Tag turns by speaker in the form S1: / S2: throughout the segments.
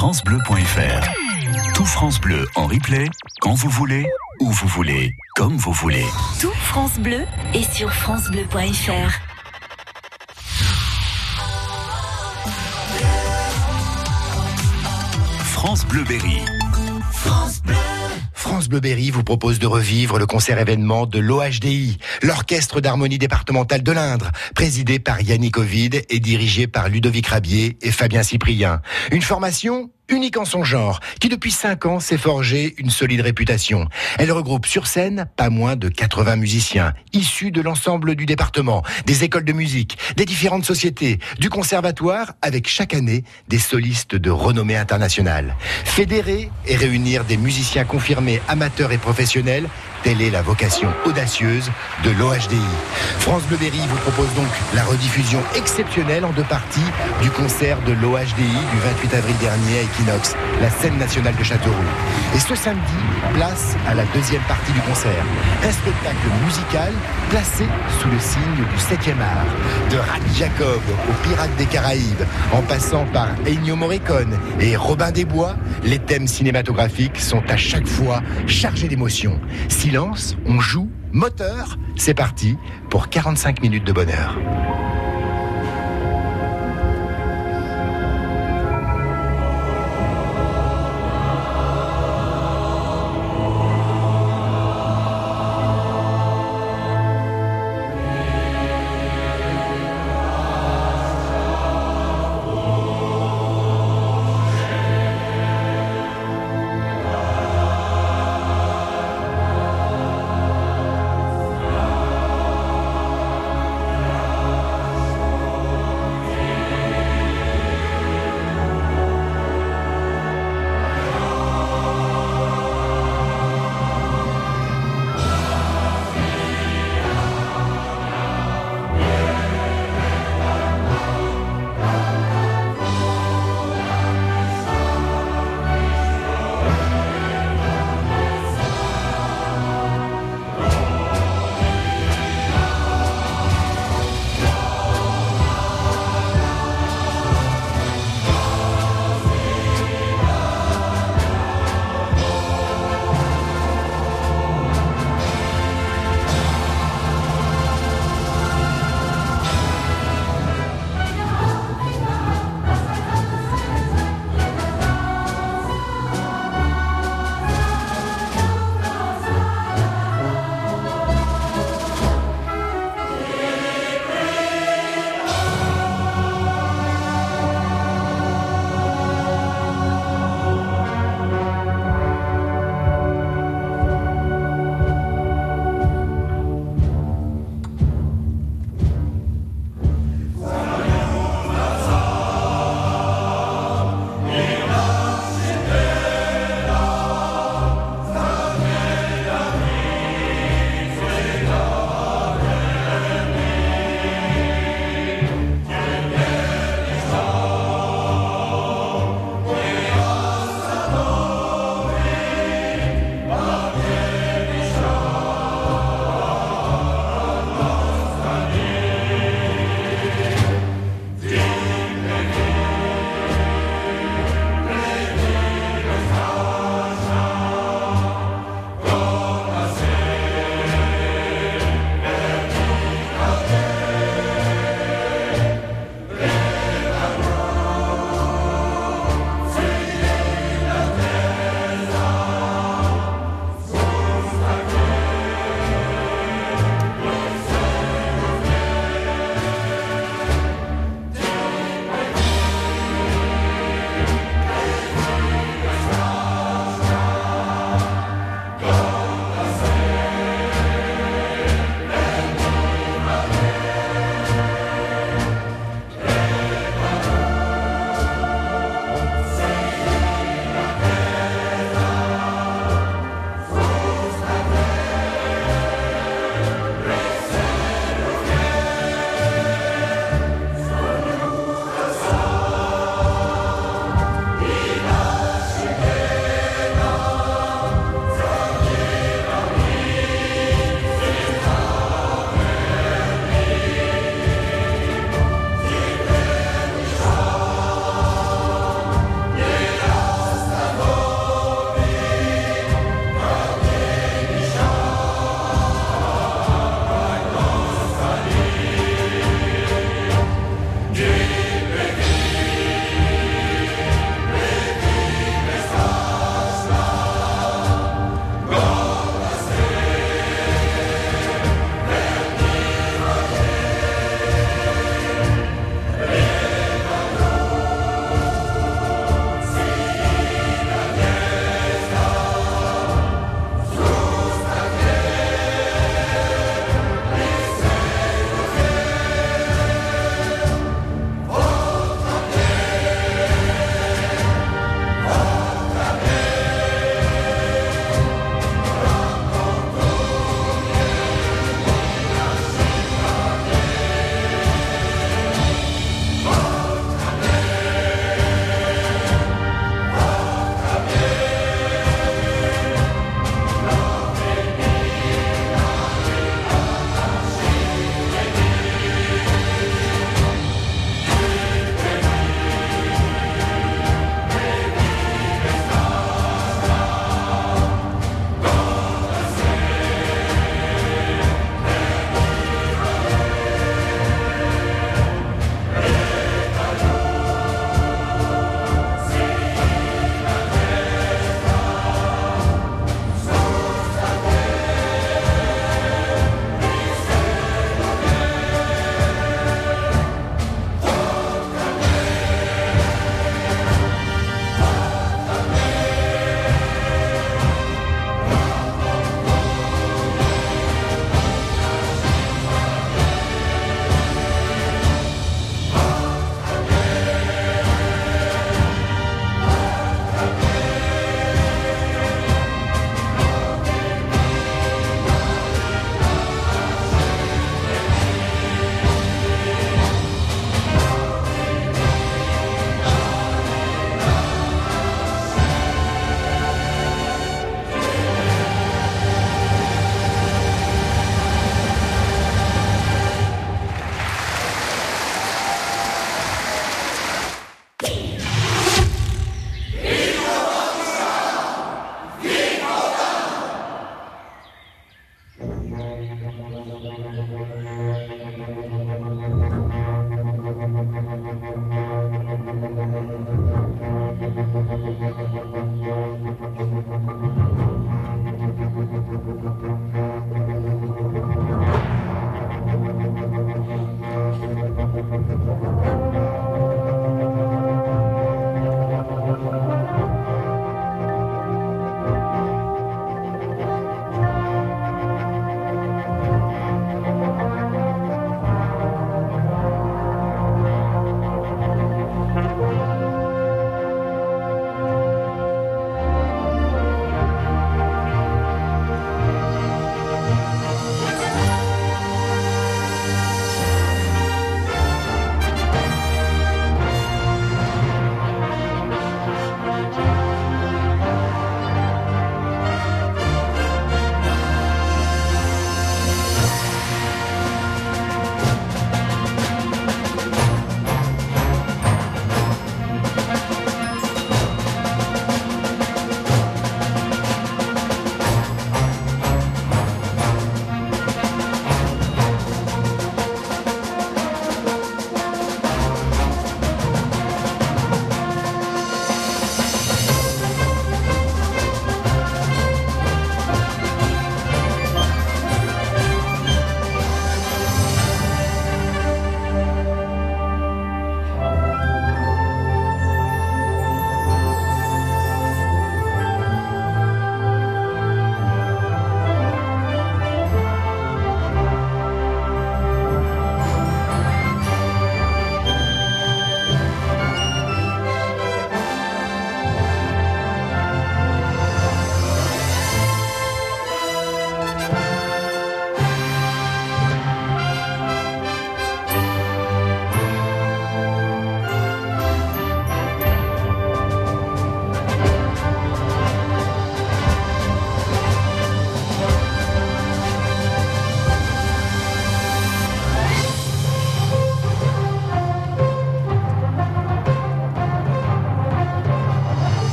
S1: FranceBleu.fr. Tout France Bleu en replay, quand vous voulez, où vous voulez, comme vous voulez.
S2: Tout France Bleu est sur FranceBleu.fr.
S1: France Bleu Berry.
S3: France Bleu. France Bleuberry vous propose de revivre le concert événement de l'OHDI, l'Orchestre d'harmonie départementale de l'Indre, présidé par Yannick Ovid et dirigé par Ludovic Rabier et Fabien Cyprien. Une formation unique en son genre, qui depuis 5 ans s'est forgé une solide réputation. Elle regroupe sur scène pas moins de 80 musiciens, issus de l'ensemble du département, des écoles de musique, des différentes sociétés, du conservatoire, avec chaque année des solistes de renommée internationale. Fédérer et réunir des musiciens confirmés, amateurs et professionnels, Telle est la vocation audacieuse de l'OHDI. France Bleu vous propose donc la rediffusion exceptionnelle en deux parties du concert de l'OHDI du 28 avril dernier à Equinox, la scène nationale de Châteauroux. Et ce samedi, place à la deuxième partie du concert. Un spectacle musical placé sous le signe du 7e art. De Rad Jacob aux Pirates des Caraïbes, en passant par Ennio Morricone et Robin des Bois, les thèmes cinématographiques sont à chaque fois chargés d'émotion on joue, moteur, c'est parti pour 45 minutes de bonheur.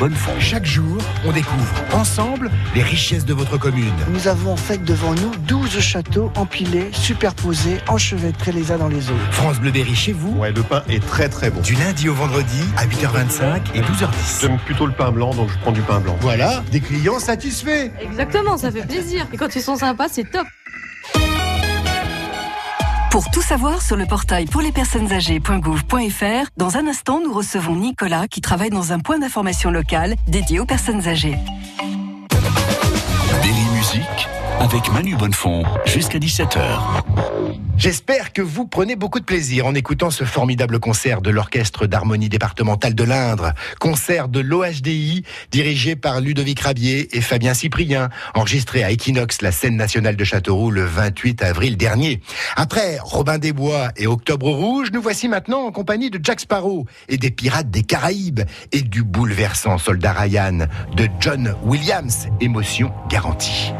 S1: Bonnefond.
S3: Chaque jour, on découvre ensemble les richesses de votre commune.
S4: Nous avons en fait devant nous 12 châteaux empilés, superposés, enchevêtrés les uns dans les autres.
S3: France Bleu Berry chez vous,
S5: Ouais, le pain est très très bon.
S3: du lundi au vendredi à 8h25 et 12h10.
S5: J'aime plutôt le pain blanc, donc je prends du pain blanc.
S3: Voilà, des clients satisfaits.
S6: Exactement, ça fait plaisir. Et quand ils sont sympas, c'est top.
S7: Pour tout savoir sur le portail pour les personnes âgées.gouv.fr, dans un instant, nous recevons Nicolas qui travaille dans un point d'information local dédié aux personnes âgées.
S1: Musique avec Manu Bonnefond jusqu'à 17h.
S3: J'espère que vous prenez beaucoup de plaisir en écoutant ce formidable concert de l'Orchestre d'harmonie départementale de l'Indre, concert de l'OHDI dirigé par Ludovic Rabier et Fabien Cyprien, enregistré à Equinox, la scène nationale de Châteauroux le 28 avril dernier. Après Robin des Bois et Octobre Rouge, nous voici maintenant en compagnie de Jack Sparrow et des Pirates des Caraïbes et du bouleversant Soldat Ryan de John Williams, émotion garantie.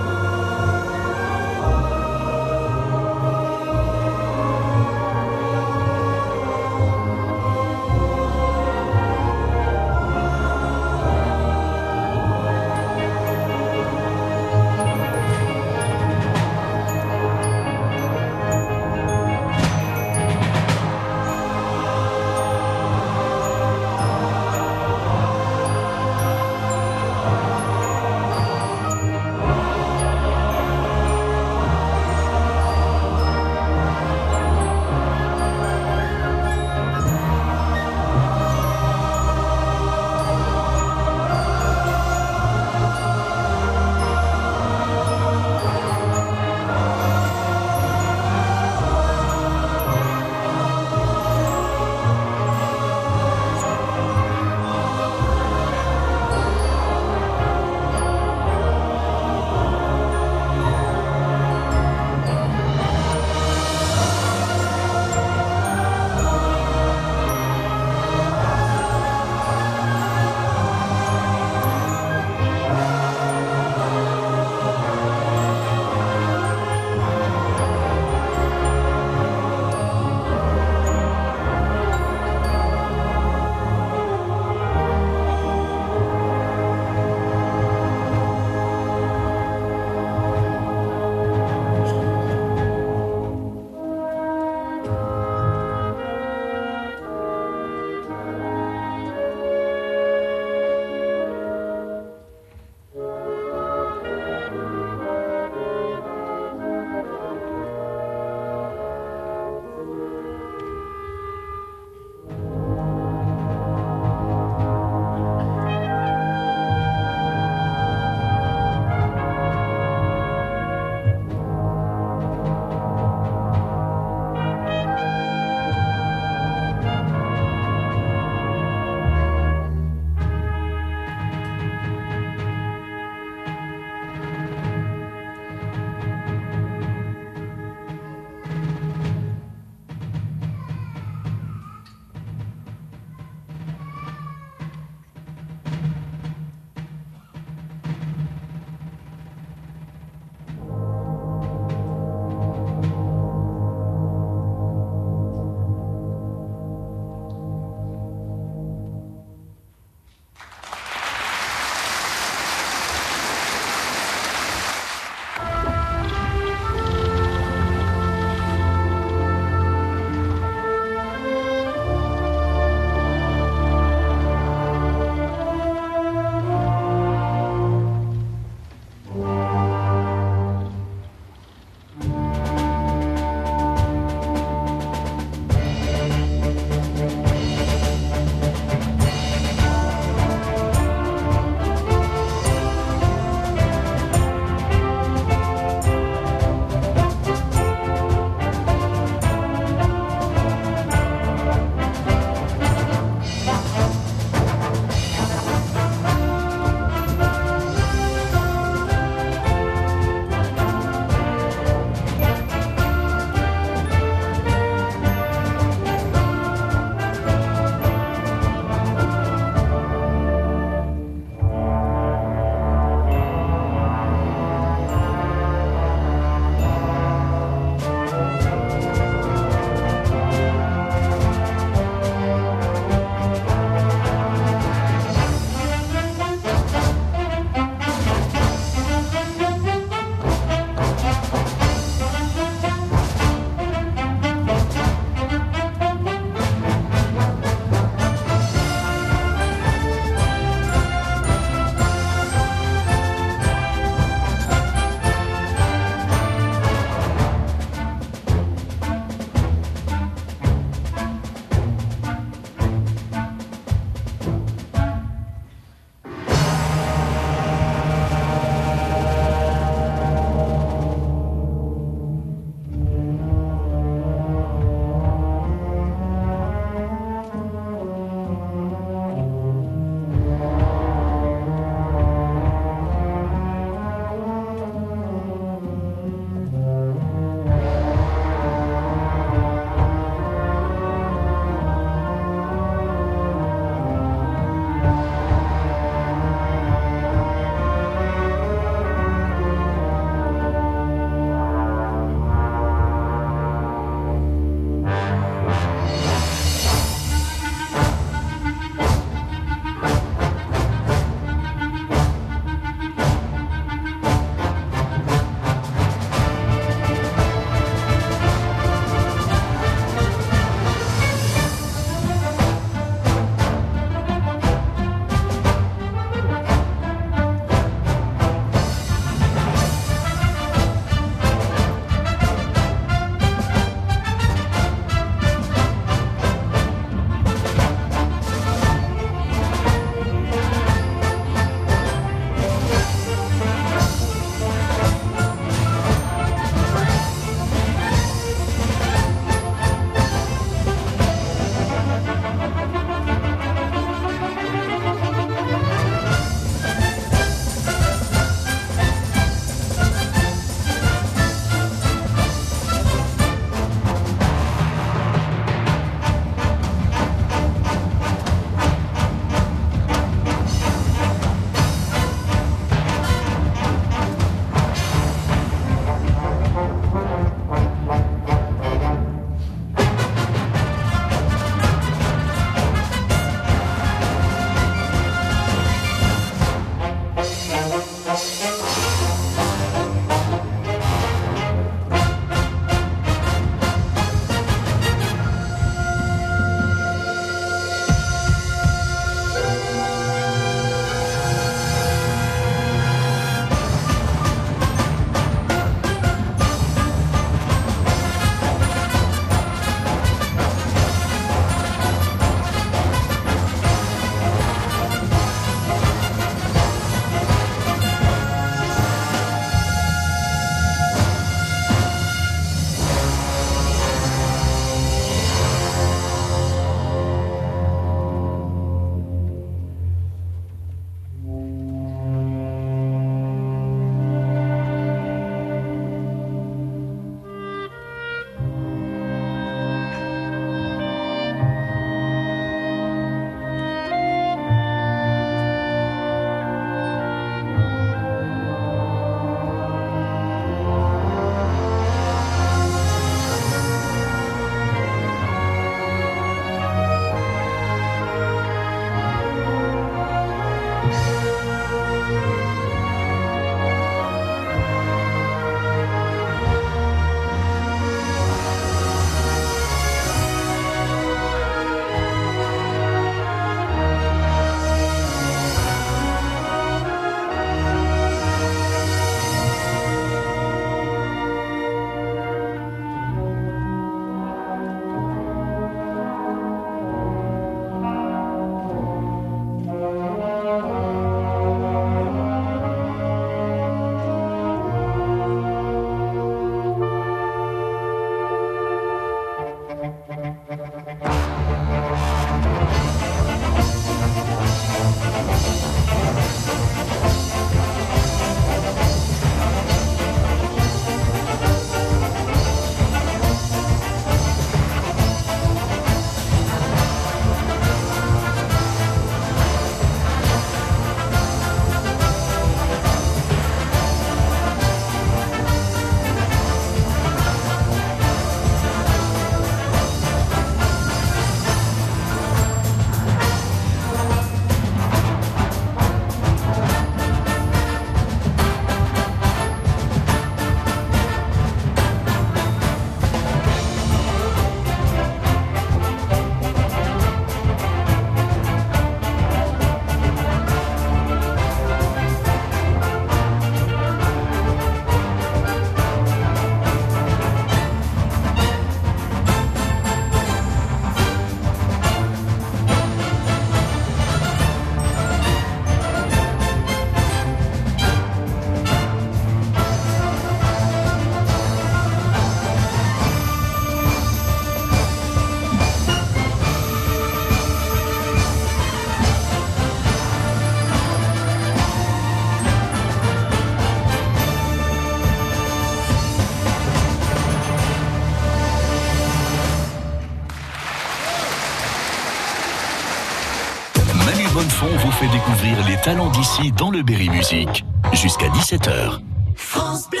S1: Fait découvrir les talents d'ici dans le Berry Musique. Jusqu'à 17h.
S2: France Bleu.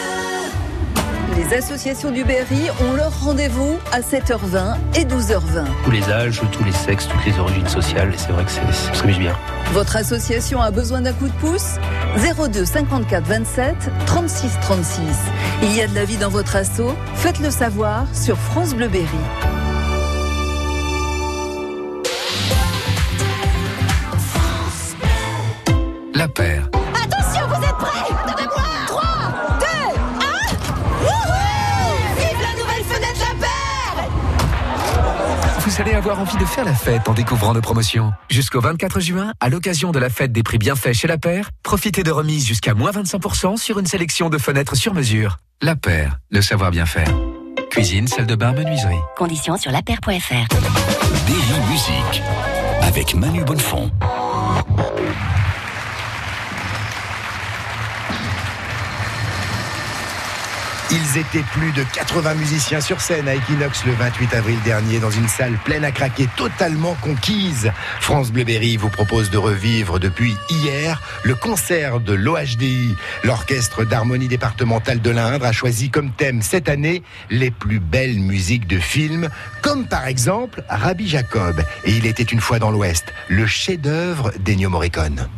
S8: Les associations du Berry ont leur rendez-vous à 7h20 et 12h20.
S9: Tous les âges, tous les sexes, toutes les origines sociales, et c'est vrai que c'est- ça s'amuse bien.
S8: Votre association a besoin d'un coup de pouce? 02 54 27 36 36. Il y a de la vie dans votre asso? Faites-le savoir sur France Bleu Berry.
S2: Vous
S10: allez avoir envie de faire la fête en découvrant nos promotions. Jusqu'au 24 juin, à l'occasion de la fête des prix bienfaits chez La Paire, profitez de remises jusqu'à moins 25% sur une sélection de fenêtres sur mesure. La Paire, le savoir bien faire. Cuisine, salle de bain, menuiserie.
S2: Conditions sur lapaire.fr
S1: Berry Musique. Avec Manu Bonnefond.
S3: Ils étaient plus de 80 musiciens sur scène à Equinox le 28 avril dernier dans une salle pleine à craquer, totalement conquise. France Bleuberry vous propose de revivre depuis hier le concert de l'OHDI. L'Orchestre d'harmonie départementale de l'Indre a choisi comme thème cette année les plus belles musiques de films, comme par exemple Rabbi Jacob et Il était une fois dans l'Ouest, le chef-d'œuvre d'Ennio Morricone.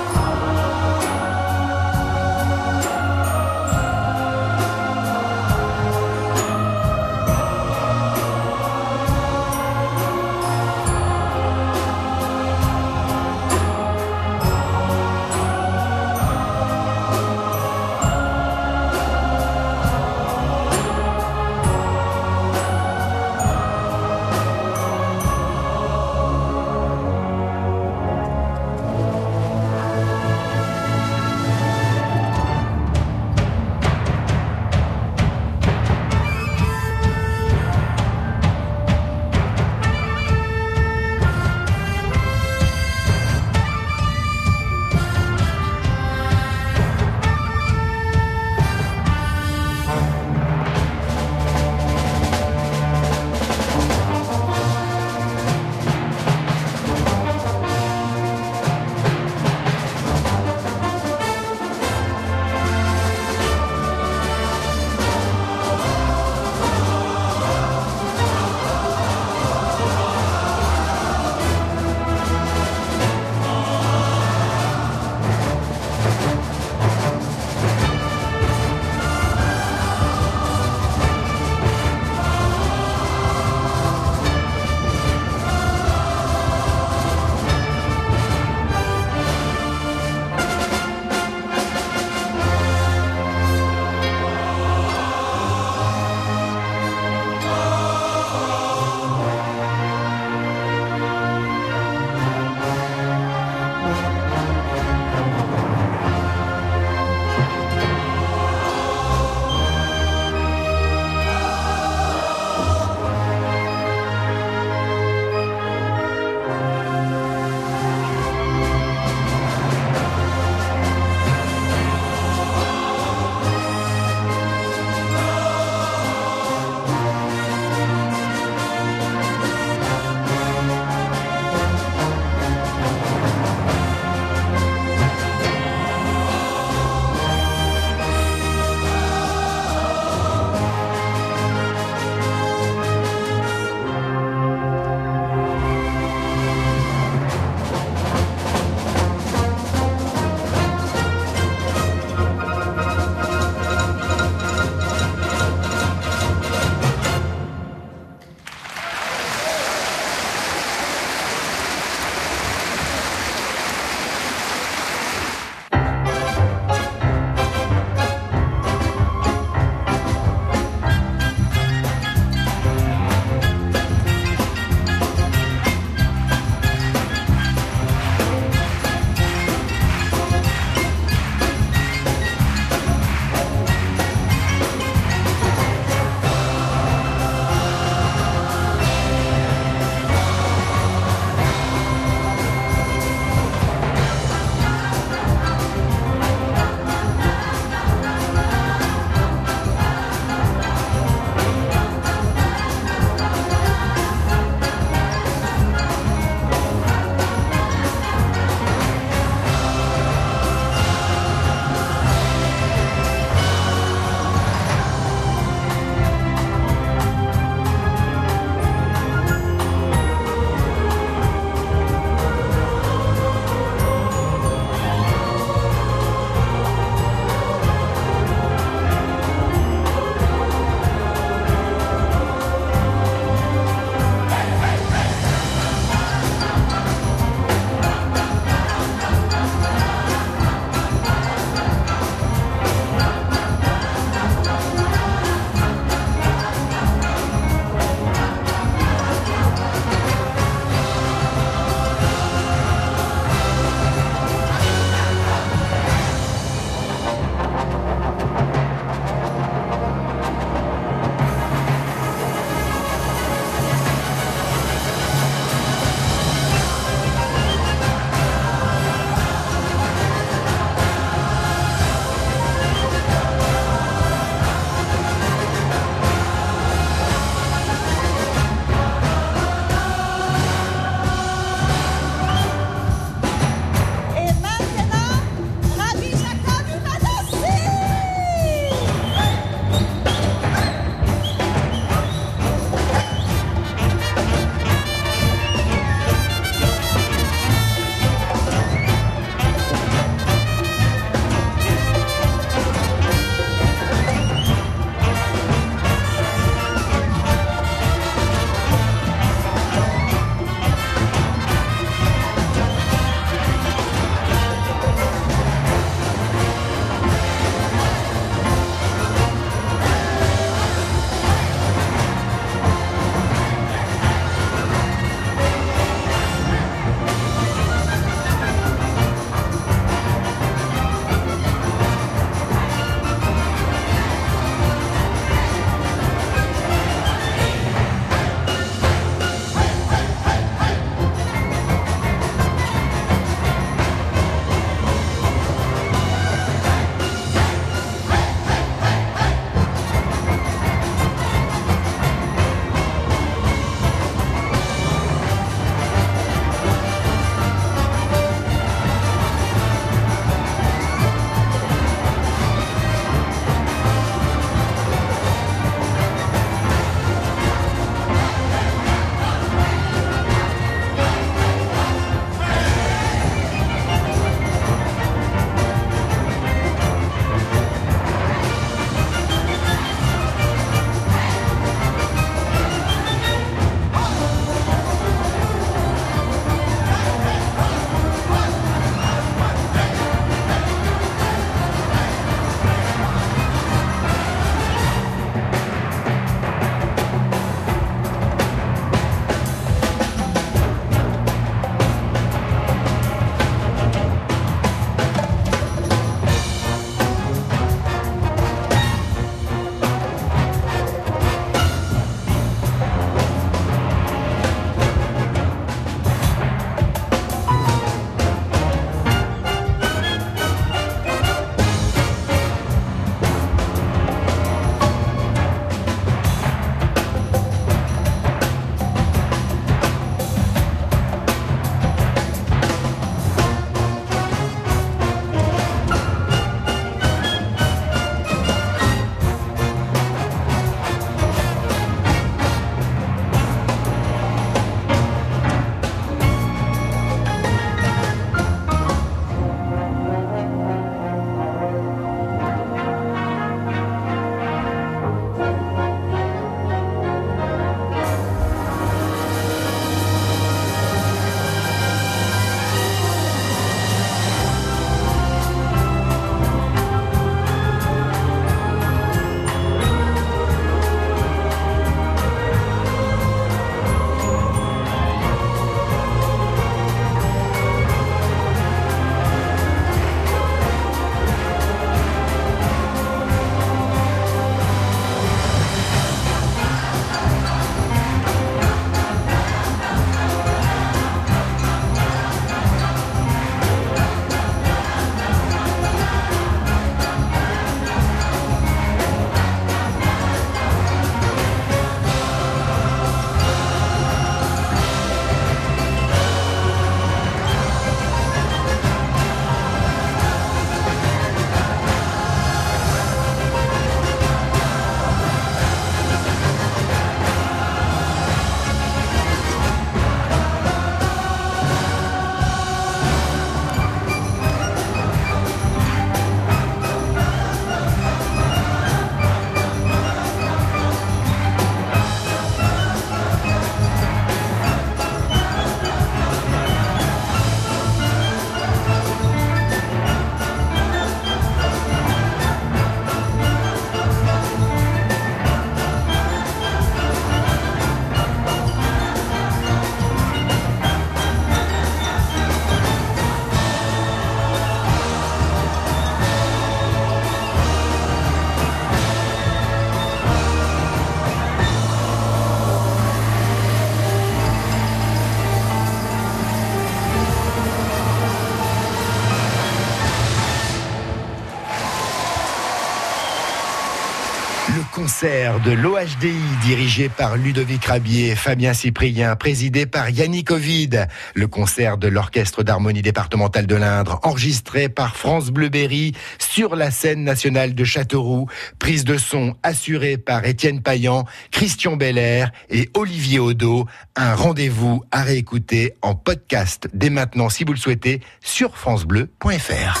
S3: De l'OHDI dirigé par Ludovic Rabier, Fabien Cyprien, présidé par Yannick Ovid. Le concert de l'Orchestre d'harmonie départementale de l'Indre, enregistré par France Bleuberry sur la scène nationale de Châteauroux. Prise de son assurée par Étienne Payan, Christian Belair et Olivier Odo. Un rendez-vous à réécouter en podcast dès maintenant si vous le souhaitez sur francebleu.fr.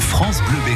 S1: France Bleuberry.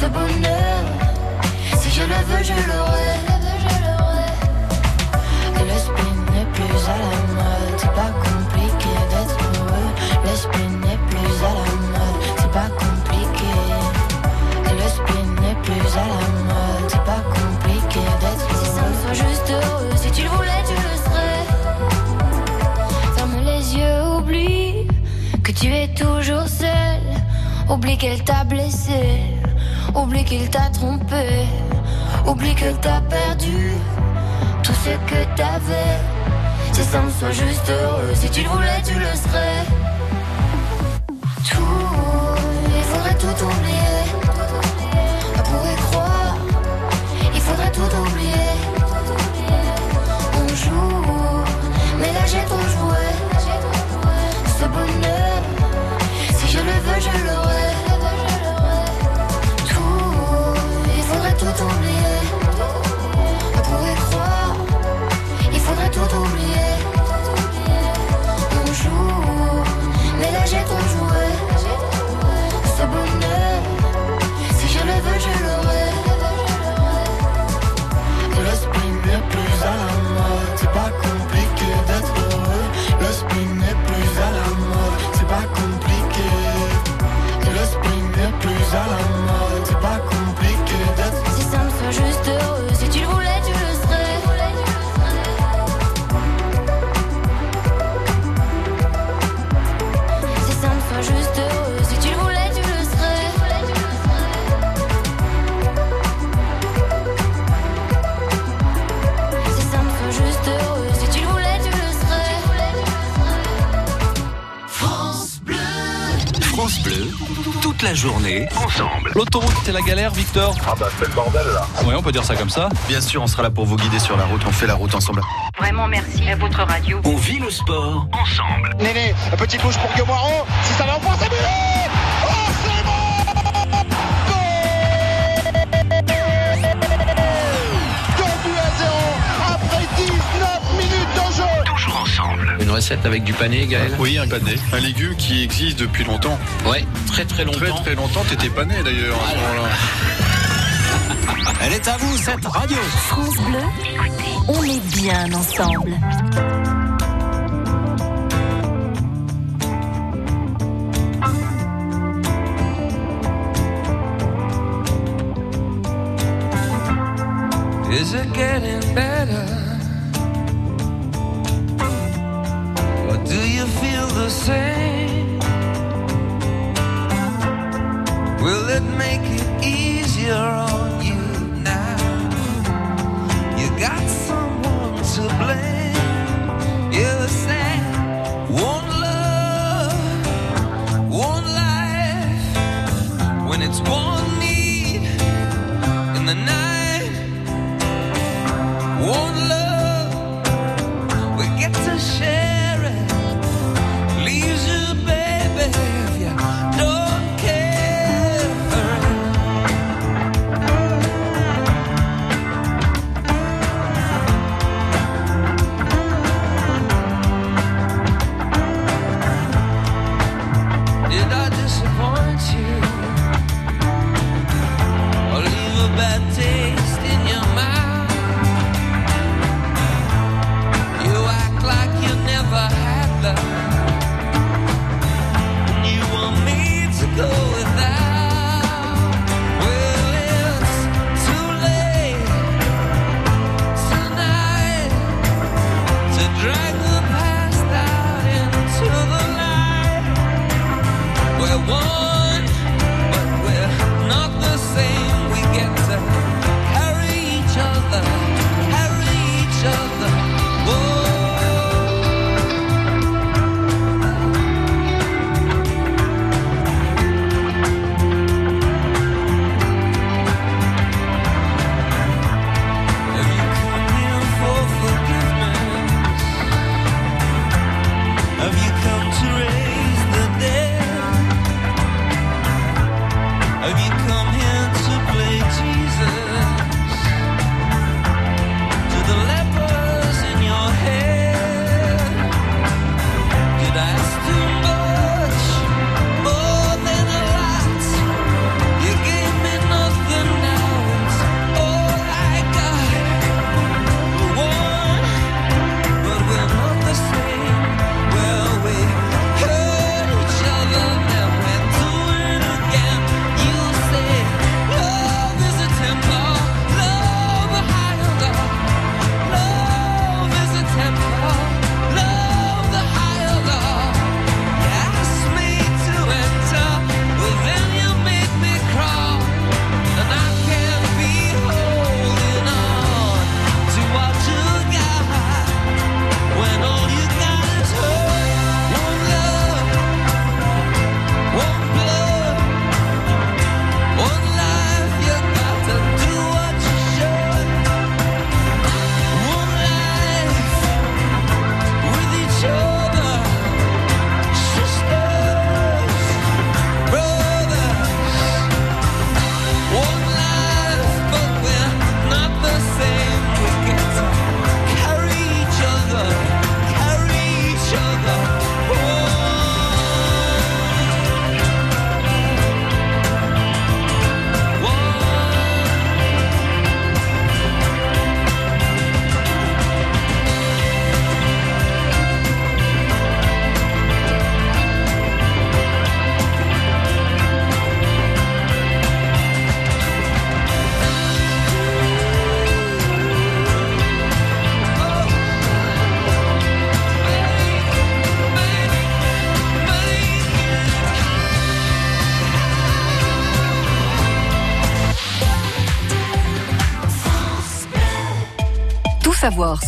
S11: Ce bonheur, si je le veux, je l'aurai. Le spleen n'est plus à la mode. C'est pas compliqué d'être heureux. Le spleen n'est plus à la mode. C'est pas compliqué. Le spleen n'est plus à la mode. C'est pas compliqué d'être heureux. Si ça me soit juste heureux, si tu le voulais, tu le serais. Ferme les yeux, oublie que tu es toujours seul. Oublie qu'elle t'a blessé. Oublie qu'il t'a trompé. Oublie que t'as perdu tout ce que t'avais. Si ça me soit juste heureux, si tu le voulais, tu le serais. La
S1: journée, ensemble.
S12: L'autoroute, c'est la galère, Victor
S5: Ah bah c'est le bordel là.
S12: Ouais, on peut dire ça comme ça.
S9: Bien sûr, on sera là pour vous guider sur la route. On fait la route ensemble.
S13: Vraiment merci à votre radio.
S1: On vit le sport ensemble.
S14: Néné, un petit touche pour Guemoiro. Si ça va en France, c'est
S9: recette avec du pané, Gaël
S5: Oui, un pané. Un légume qui existe depuis longtemps.
S9: Ouais, très très longtemps.
S5: Très très longtemps, t'étais pané d'ailleurs à ce moment-là.
S1: Elle est à vous, cette radio.
S7: France Bleu, on est bien ensemble.
S15: Is it getting better? It make it easier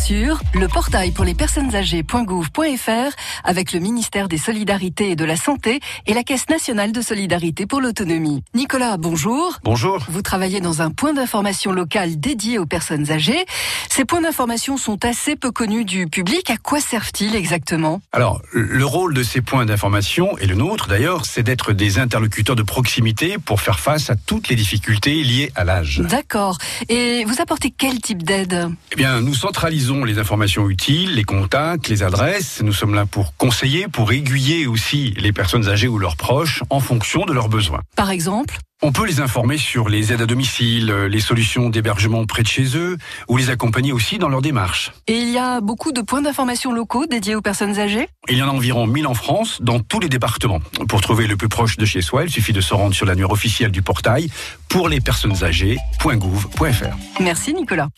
S7: sur le portail pour les personnes âgées.gouv.fr avec le ministère des Solidarités et de la Santé et la Caisse nationale de solidarité pour l'autonomie. Nicolas, bonjour.
S16: Bonjour.
S7: Vous travaillez dans un point d'information local dédié aux personnes âgées. Ces points d'information sont assez peu connus du public. À quoi servent-ils exactement?
S16: Alors, le rôle de ces points d'information, et le nôtre d'ailleurs, c'est d'être des interlocuteurs de proximité pour faire face à toutes les difficultés liées à l'âge.
S7: D'accord. Et vous apportez quel type d'aide?
S16: Eh bien, nous centralisons les informations utiles, les contacts, les adresses. Nous sommes là pour conseiller, pour aiguiller aussi les personnes âgées ou leurs proches en fonction de leurs besoins.
S7: Par exemple?
S16: On peut les informer sur les aides à domicile, les solutions d'hébergement près de chez eux, ou les accompagner aussi dans leur démarche.
S7: Et il y a beaucoup de points d'information locaux dédiés aux personnes âgées?
S16: Il y en a environ 1000 en France, dans tous les départements. Pour trouver le plus proche de chez soi, il suffit de se rendre sur l'annuaire officiel du portail pour les personnes âgées.gouv.fr.
S7: Merci Nicolas.